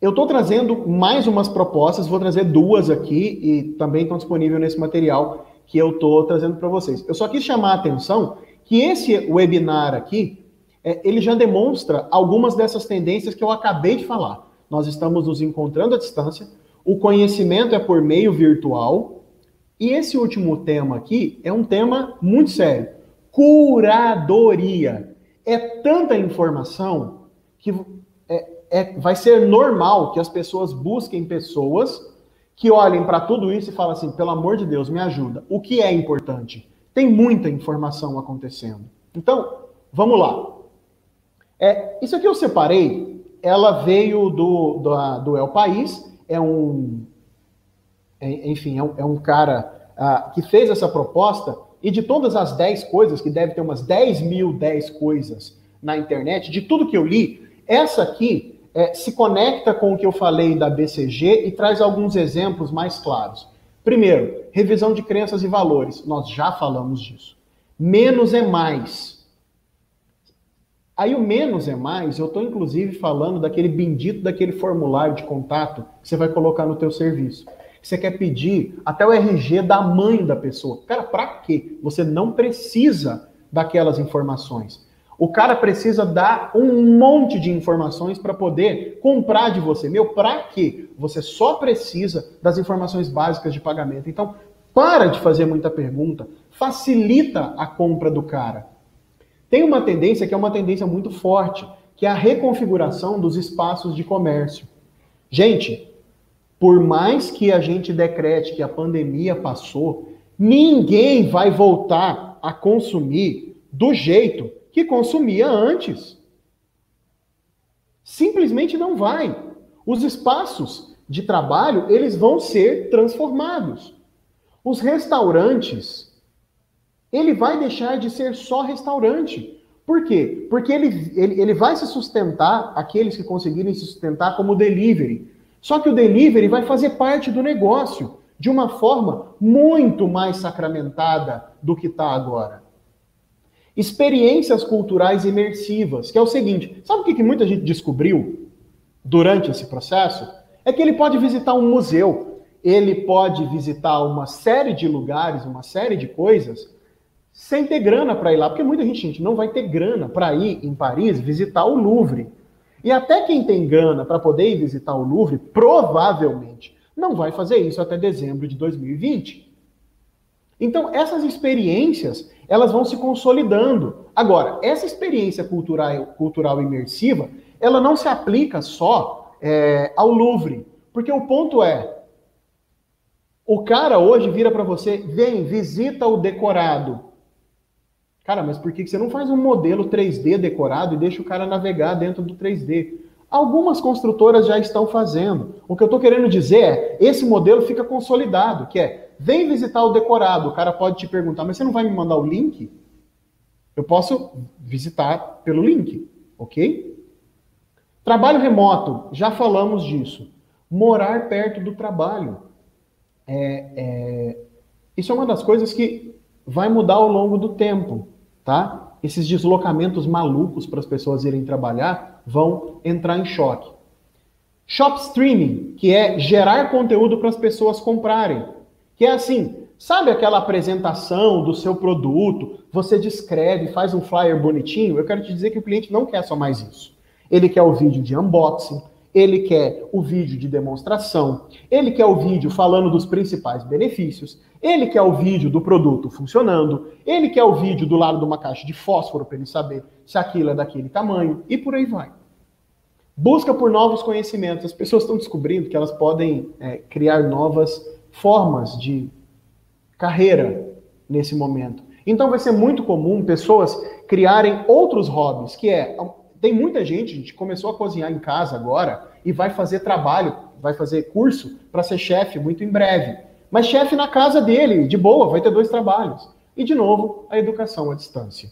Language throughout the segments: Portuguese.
Eu estou trazendo mais umas propostas, vou trazer duas aqui e também estão disponíveis nesse material que eu estou trazendo para vocês. Eu só quis chamar a atenção que esse webinar aqui, é, ele já demonstra algumas dessas tendências que eu acabei de falar. Nós estamos nos encontrando à distância, o conhecimento é por meio virtual, e esse último tema aqui é um tema muito sério. Curadoria. É tanta informação que é, vai ser normal que as pessoas busquem pessoas que olhem para tudo isso e falem assim: pelo amor de Deus, me ajuda. O que é importante? Tem muita informação acontecendo. Então, vamos lá. É, isso aqui eu separei, ela veio do, do, do El País, é um. É, enfim, é um, é um cara uh, que fez essa proposta, e de todas as 10 coisas, que deve ter umas 10 mil 10 coisas na internet, de tudo que eu li, essa aqui é, se conecta com o que eu falei da BCG e traz alguns exemplos mais claros. Primeiro, revisão de crenças e valores. Nós já falamos disso. Menos é mais. Aí o menos é mais, eu estou inclusive falando daquele bendito daquele formulário de contato que você vai colocar no teu serviço. Você quer pedir até o RG da mãe da pessoa. Cara, para quê? Você não precisa daquelas informações. O cara precisa dar um monte de informações para poder comprar de você. Meu, para quê? Você só precisa das informações básicas de pagamento. Então, para de fazer muita pergunta, facilita a compra do cara. Tem uma tendência que é uma tendência muito forte, que é a reconfiguração dos espaços de comércio. Gente, por mais que a gente decrete que a pandemia passou, ninguém vai voltar a consumir do jeito que consumia antes. Simplesmente não vai. Os espaços de trabalho, eles vão ser transformados. Os restaurantes, ele vai deixar de ser só restaurante. Por quê? Porque ele, ele, ele vai se sustentar, aqueles que conseguirem se sustentar como delivery. Só que o delivery vai fazer parte do negócio de uma forma muito mais sacramentada do que está agora experiências culturais imersivas, que é o seguinte: sabe o que, que muita gente descobriu durante esse processo? É que ele pode visitar um museu, ele pode visitar uma série de lugares, uma série de coisas, sem ter grana para ir lá, porque muita gente, gente não vai ter grana para ir em Paris visitar o Louvre. E até quem tem grana para poder ir visitar o Louvre, provavelmente não vai fazer isso até dezembro de 2020. Então, essas experiências, elas vão se consolidando. Agora, essa experiência cultural, cultural imersiva, ela não se aplica só é, ao Louvre, porque o ponto é, o cara hoje vira para você, vem, visita o decorado. Cara, mas por que você não faz um modelo 3D decorado e deixa o cara navegar dentro do 3D? Algumas construtoras já estão fazendo. O que eu estou querendo dizer é, esse modelo fica consolidado, que é Vem visitar o decorado. O cara pode te perguntar, mas você não vai me mandar o link? Eu posso visitar pelo link, ok? Trabalho remoto, já falamos disso. Morar perto do trabalho. É, é, isso é uma das coisas que vai mudar ao longo do tempo, tá? Esses deslocamentos malucos para as pessoas irem trabalhar vão entrar em choque. Shop streaming, que é gerar conteúdo para as pessoas comprarem. Que é assim, sabe aquela apresentação do seu produto, você descreve, faz um flyer bonitinho? Eu quero te dizer que o cliente não quer só mais isso. Ele quer o vídeo de unboxing, ele quer o vídeo de demonstração, ele quer o vídeo falando dos principais benefícios, ele quer o vídeo do produto funcionando, ele quer o vídeo do lado de uma caixa de fósforo para ele saber se aquilo é daquele tamanho e por aí vai. Busca por novos conhecimentos. As pessoas estão descobrindo que elas podem é, criar novas formas de carreira nesse momento. Então vai ser muito comum pessoas criarem outros hobbies, que é tem muita gente, a gente começou a cozinhar em casa agora e vai fazer trabalho, vai fazer curso para ser chefe muito em breve. Mas chefe na casa dele, de boa, vai ter dois trabalhos. E de novo, a educação à distância.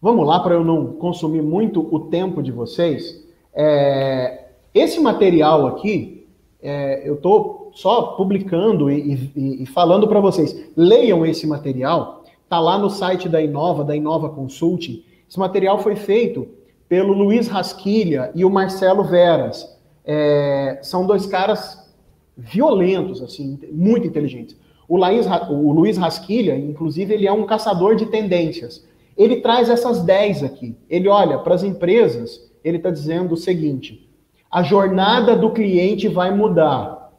Vamos lá para eu não consumir muito o tempo de vocês. É, esse material aqui, é, eu estou só publicando e, e, e falando para vocês. Leiam esse material, tá lá no site da Inova, da Inova Consulting. Esse material foi feito pelo Luiz Rasquilha e o Marcelo Veras. É, são dois caras violentos, assim, muito inteligentes. O, Laís, o Luiz Rasquilha, inclusive, ele é um caçador de tendências. Ele traz essas 10 aqui. Ele olha para as empresas, ele está dizendo o seguinte: a jornada do cliente vai mudar.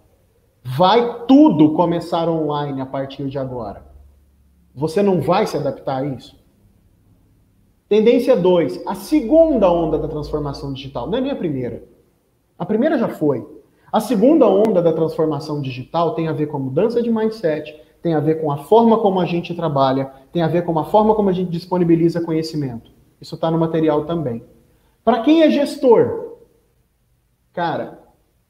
Vai tudo começar online a partir de agora. Você não vai se adaptar a isso? Tendência 2, a segunda onda da transformação digital, não é nem a primeira. A primeira já foi. A segunda onda da transformação digital tem a ver com a mudança de mindset, tem a ver com a forma como a gente trabalha, tem a ver com a forma como a gente disponibiliza conhecimento. Isso está no material também. Para quem é gestor, cara,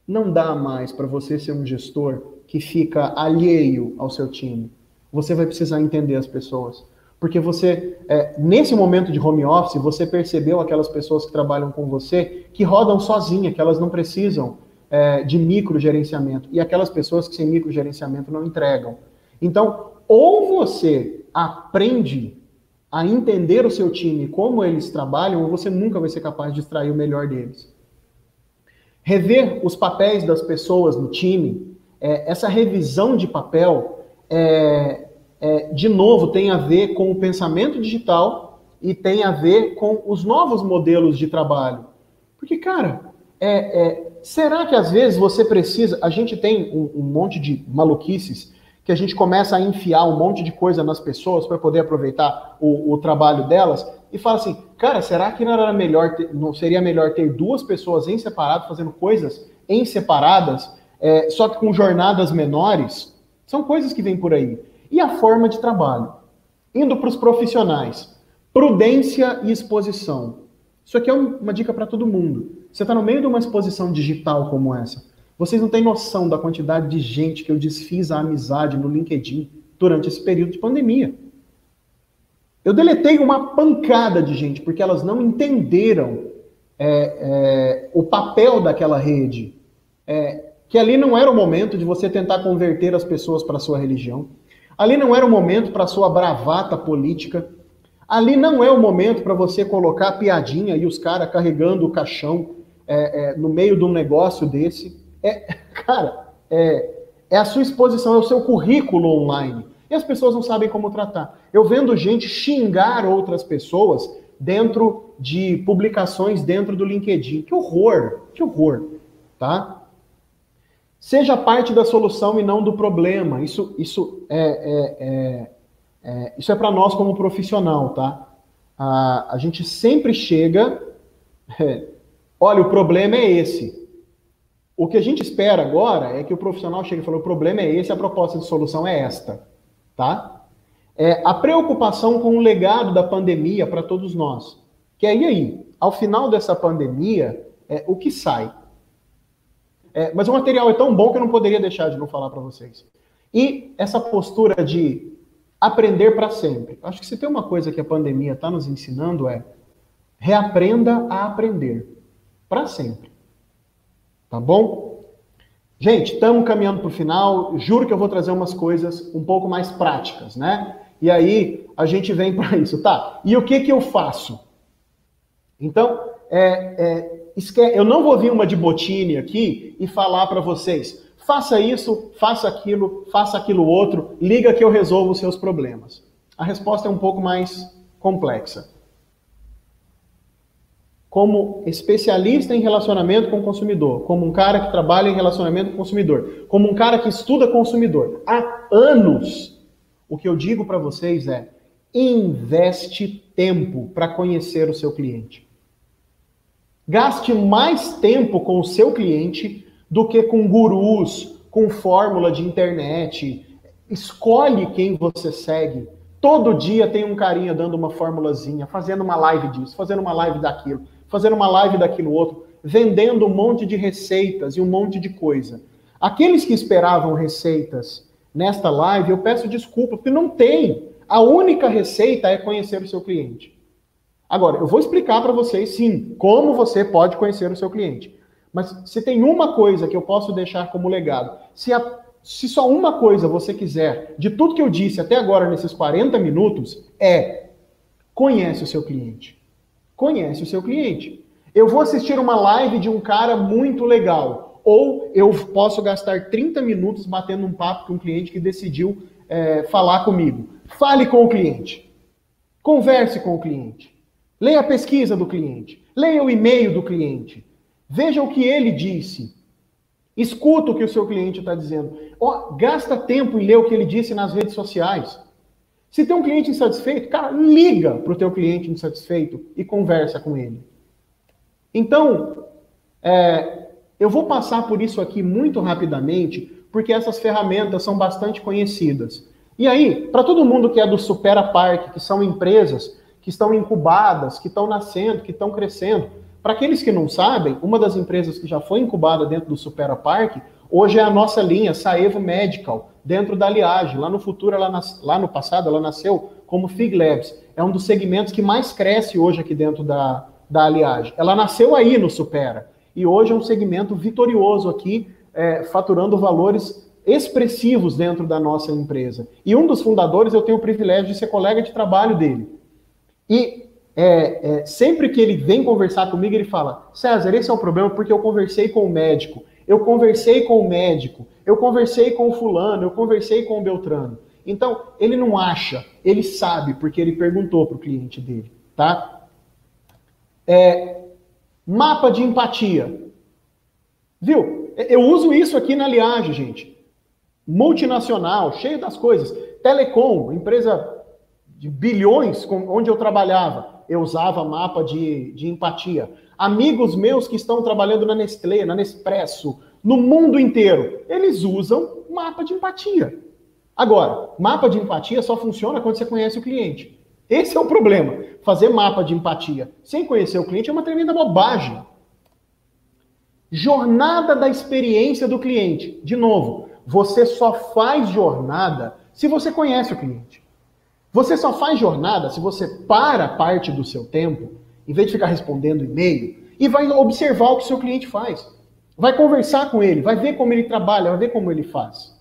não dá mais para você ser um gestor que fica alheio ao seu time. Você vai precisar entender as pessoas. Porque você, é, nesse momento de home office, você percebeu aquelas pessoas que trabalham com você que rodam sozinha, que elas não precisam é, de microgerenciamento. E aquelas pessoas que sem microgerenciamento não entregam. Então, ou você aprende a entender o seu time, como eles trabalham, ou você nunca vai ser capaz de extrair o melhor deles. Rever os papéis das pessoas no time, é, essa revisão de papel é, é, de novo, tem a ver com o pensamento digital e tem a ver com os novos modelos de trabalho. Porque, cara, é, é, será que às vezes você precisa. A gente tem um, um, monte de maluquices que a gente começa a enfiar um monte de coisa nas pessoas para poder aproveitar o, o, trabalho delas e fala assim, cara, será que não era melhor ter, não seria melhor ter duas pessoas em separado fazendo coisas em separadas, é, só que com jornadas menores? São coisas que vêm por aí. E a forma de trabalho? Indo para os profissionais. Prudência e exposição. Isso aqui é uma dica para todo mundo. Você está no meio de uma exposição digital como essa. Vocês não têm noção da quantidade de gente que eu desfiz a amizade no LinkedIn durante esse período de pandemia. Eu deletei uma pancada de gente porque elas não entenderam é, é, o papel daquela rede. É, que ali não era o momento de você tentar converter as pessoas para a sua religião. Ali não era o momento para sua bravata política. Ali não é o momento para você colocar a piadinha e os caras carregando o caixão é, é, no meio de um negócio desse. É, cara, é, é a sua exposição, é o seu currículo online. E as pessoas não sabem como tratar. Eu vendo gente xingar outras pessoas dentro de publicações dentro do LinkedIn. Que horror, que horror, tá? Seja parte da solução e não do problema. Isso, isso é, é, é, é isso é para nós como profissional, tá? A, a gente sempre chega. É, olha, o problema é esse. O que a gente espera agora é que o profissional chegue e fale: o problema é esse, a proposta de solução é esta, tá? É, a preocupação com o legado da pandemia para todos nós. Que aí, aí, ao final dessa pandemia, é, o que sai? É, mas o material é tão bom que eu não poderia deixar de não falar para vocês. E essa postura de aprender para sempre. Acho que se tem uma coisa que a pandemia está nos ensinando é reaprenda a aprender para sempre. Tá bom? Gente, estamos caminhando para o final. Juro que eu vou trazer umas coisas um pouco mais práticas, né? E aí a gente vem para isso, tá? E o que que eu faço? Então, é, é, eu não vou vir uma de botine aqui e falar para vocês, faça isso, faça aquilo, faça aquilo outro, liga que eu resolvo os seus problemas. A resposta é um pouco mais complexa. Como especialista em relacionamento com o consumidor, como um cara que trabalha em relacionamento com o consumidor, como um cara que estuda consumidor há anos, o que eu digo para vocês é: investe tempo para conhecer o seu cliente. Gaste mais tempo com o seu cliente do que com gurus, com fórmula de internet. Escolhe quem você segue. Todo dia tem um carinha dando uma formulazinha, fazendo uma live disso, fazendo uma live daquilo, fazendo uma live daquilo outro, vendendo um monte de receitas e um monte de coisa. Aqueles que esperavam receitas nesta live, eu peço desculpa, porque não tem. A única receita é conhecer o seu cliente. Agora, eu vou explicar para vocês, sim, como você pode conhecer o seu cliente. Mas se tem uma coisa que eu posso deixar como legado, se, a, se só uma coisa você quiser, de tudo que eu disse até agora nesses 40 minutos, é conhece o seu cliente. Conhece o seu cliente. Eu vou assistir uma live de um cara muito legal, ou eu posso gastar 30 minutos batendo um papo com um cliente que decidiu é, falar comigo. Fale com o cliente. Converse com o cliente. Leia a pesquisa do cliente. Leia o e-mail do cliente. Veja o que ele disse. Escuta o que o seu cliente está dizendo. Oh, gasta tempo em ler o que ele disse nas redes sociais. Se tem um cliente insatisfeito, cara, liga para o teu cliente insatisfeito e conversa com ele. Então, é, eu vou passar por isso aqui muito rapidamente, porque essas ferramentas são bastante conhecidas. E aí, para todo mundo que é do Supera Park, que são empresas que estão incubadas, que estão nascendo, que estão crescendo, para aqueles que não sabem, uma das empresas que já foi incubada dentro do Supera Park, hoje é a nossa linha Saevo Medical, dentro da Liage. Lá no futuro, ela nas... lá no passado, ela nasceu como Fig Labs. É um dos segmentos que mais cresce hoje aqui dentro da, da Aliage. Ela nasceu aí no Supera. E hoje é um segmento vitorioso aqui, é, faturando valores expressivos dentro da nossa empresa. E um dos fundadores, eu tenho o privilégio de ser colega de trabalho dele. E é, é, sempre que ele vem conversar comigo, ele fala: César, esse é o problema porque eu conversei com o médico, eu conversei com o médico, eu conversei com o fulano, eu conversei com o Beltrano. Então, ele não acha, ele sabe, porque ele perguntou para o cliente dele, tá? É, mapa de empatia. Viu? Eu uso isso aqui na Liage, gente. Multinacional, cheio das coisas. Telecom, empresa de bilhões, onde eu trabalhava eu usava mapa de, de empatia. Amigos meus que estão trabalhando na Nestlé, na Nespresso, no mundo inteiro, eles usam mapa de empatia. Agora, mapa de empatia só funciona quando você conhece o cliente. Esse é o problema. Fazer mapa de empatia sem conhecer o cliente é uma tremenda bobagem. Jornada da experiência do cliente. De novo, você só faz jornada se você conhece o cliente. Você só faz jornada se você para parte do seu tempo, em vez de ficar respondendo e-mail, e vai observar o que o seu cliente faz. Vai conversar com ele, vai ver como ele trabalha, vai ver como ele faz.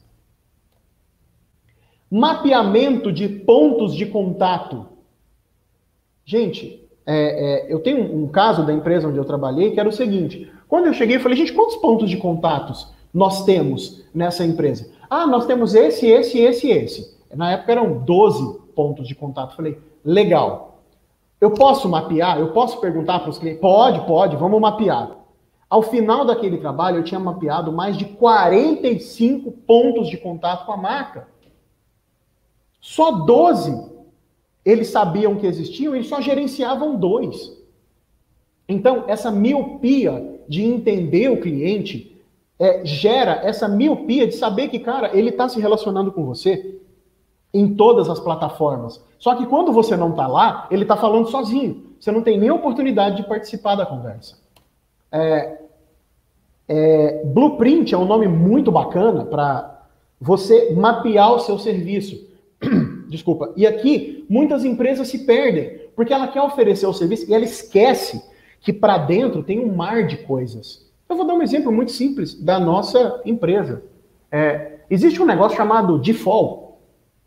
Mapeamento de pontos de contato. Gente, é, é, eu tenho um, um caso da empresa onde eu trabalhei que era o seguinte: quando eu cheguei, eu falei, gente, quantos pontos de contatos nós temos nessa empresa? Ah, nós temos esse, esse, esse, esse. Na época eram 12 pontos de contato. Falei, legal. Eu posso mapear? Eu posso perguntar para os clientes? Pode, pode, vamos mapear. Ao final daquele trabalho, eu tinha mapeado mais de 45 pontos de contato com a marca. Só 12 eles sabiam que existiam, eles só gerenciavam dois. Então, essa miopia de entender o cliente é, gera essa miopia de saber que, cara, ele está se relacionando com você, em todas as plataformas. Só que quando você não está lá, ele está falando sozinho. Você não tem nem oportunidade de participar da conversa. É, é, Blueprint é um nome muito bacana para você mapear o seu serviço. Desculpa. E aqui, muitas empresas se perdem, porque ela quer oferecer o serviço e ela esquece que para dentro tem um mar de coisas. Eu vou dar um exemplo muito simples da nossa empresa. É, existe um negócio chamado default.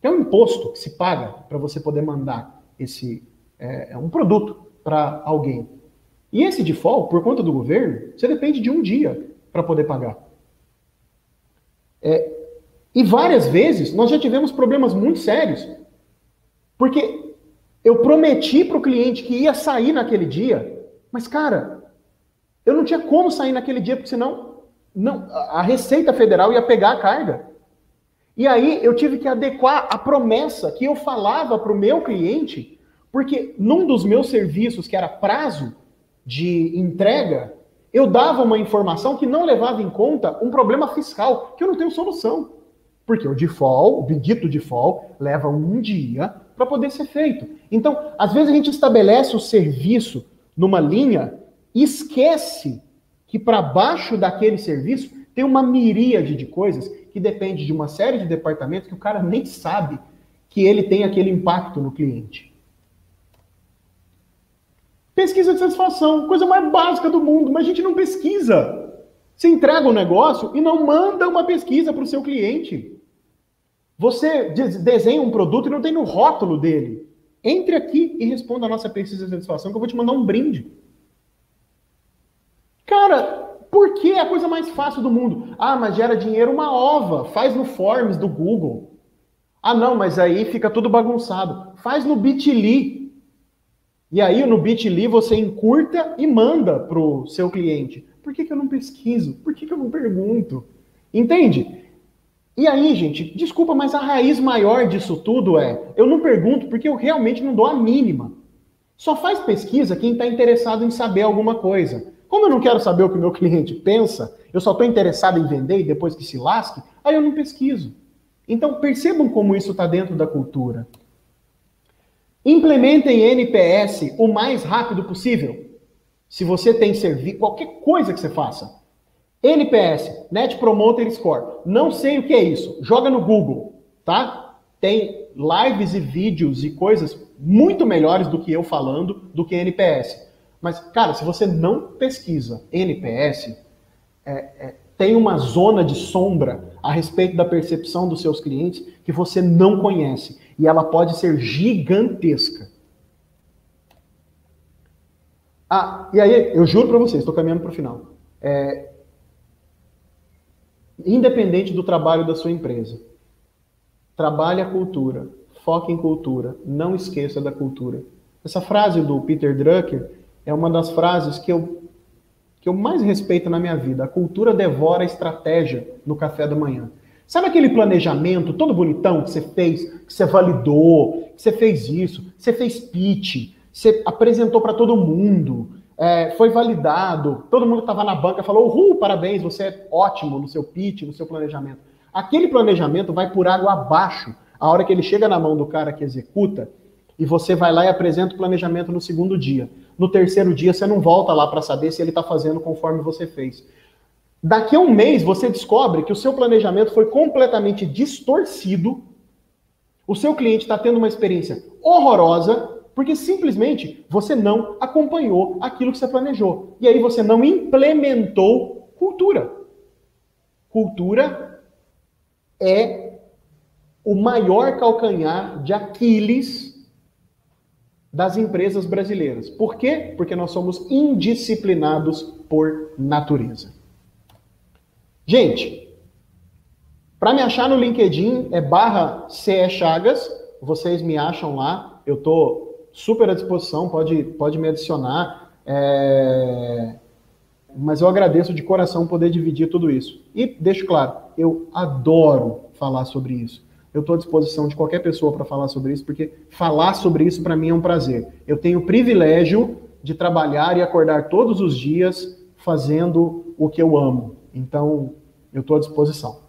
É um imposto que se paga para você poder mandar esse é, é um produto para alguém. E esse default, por conta do governo, você depende de um dia para poder pagar. É, e várias vezes nós já tivemos problemas muito sérios, porque eu prometi para o cliente que ia sair naquele dia, mas cara, eu não tinha como sair naquele dia, porque senão não, a Receita Federal ia pegar a carga. E aí eu tive que adequar a promessa que eu falava para o meu cliente, porque num dos meus serviços, que era prazo de entrega, eu dava uma informação que não levava em conta um problema fiscal, que eu não tenho solução. Porque o default, o bendito default, leva um dia para poder ser feito. Então, às vezes a gente estabelece o serviço numa linha e esquece que para baixo daquele serviço tem uma miríade de coisas que depende de uma série de departamentos que o cara nem sabe que ele tem aquele impacto no cliente. Pesquisa de satisfação, coisa mais básica do mundo, mas a gente não pesquisa. Você entrega um negócio e não manda uma pesquisa para o seu cliente. Você desenha um produto e não tem no rótulo dele. Entre aqui e responda a nossa pesquisa de satisfação que eu vou te mandar um brinde. Cara, por que é a coisa mais fácil do mundo? Ah, mas gera dinheiro uma ova. Faz no Forms do Google. Ah, não, mas aí fica tudo bagunçado. Faz no Bitly. E aí no Bitly você encurta e manda para o seu cliente. Por que, que eu não pesquiso? Por que, que eu não pergunto? Entende? E aí, gente, desculpa, mas a raiz maior disso tudo é: eu não pergunto porque eu realmente não dou a mínima. Só faz pesquisa quem está interessado em saber alguma coisa. Como eu não quero saber o que o meu cliente pensa, eu só estou interessado em vender e depois que se lasque, aí eu não pesquiso. Então percebam como isso está dentro da cultura. Implementem NPS o mais rápido possível. Se você tem serviço, qualquer coisa que você faça. NPS, Net Promoter Score. Não sei o que é isso. Joga no Google, tá? Tem lives e vídeos e coisas muito melhores do que eu falando do que NPS. Mas, cara, se você não pesquisa NPS, é, é, tem uma zona de sombra a respeito da percepção dos seus clientes que você não conhece. E ela pode ser gigantesca. Ah, e aí, eu juro para vocês, estou caminhando para o final. É, independente do trabalho da sua empresa, trabalhe a cultura, foque em cultura, não esqueça da cultura. Essa frase do Peter Drucker é uma das frases que eu, que eu mais respeito na minha vida. A cultura devora a estratégia no café da manhã. Sabe aquele planejamento todo bonitão que você fez, que você validou, que você fez isso, você fez pitch, você apresentou para todo mundo, é, foi validado, todo mundo estava na banca falou, uhul, parabéns, você é ótimo no seu pitch, no seu planejamento. Aquele planejamento vai por água abaixo a hora que ele chega na mão do cara que executa e você vai lá e apresenta o planejamento no segundo dia. No terceiro dia, você não volta lá para saber se ele está fazendo conforme você fez. Daqui a um mês, você descobre que o seu planejamento foi completamente distorcido, o seu cliente está tendo uma experiência horrorosa, porque simplesmente você não acompanhou aquilo que você planejou. E aí você não implementou cultura. Cultura é o maior calcanhar de Aquiles das empresas brasileiras. Por quê? Porque nós somos indisciplinados por natureza. Gente, para me achar no LinkedIn é barra CE Chagas, vocês me acham lá, eu tô super à disposição, pode, pode me adicionar. É... Mas eu agradeço de coração poder dividir tudo isso. E deixo claro, eu adoro falar sobre isso eu estou à disposição de qualquer pessoa para falar sobre isso, porque falar sobre isso para mim é um prazer. Eu tenho o privilégio de trabalhar e acordar todos os dias fazendo o que eu amo. Então, eu estou à disposição.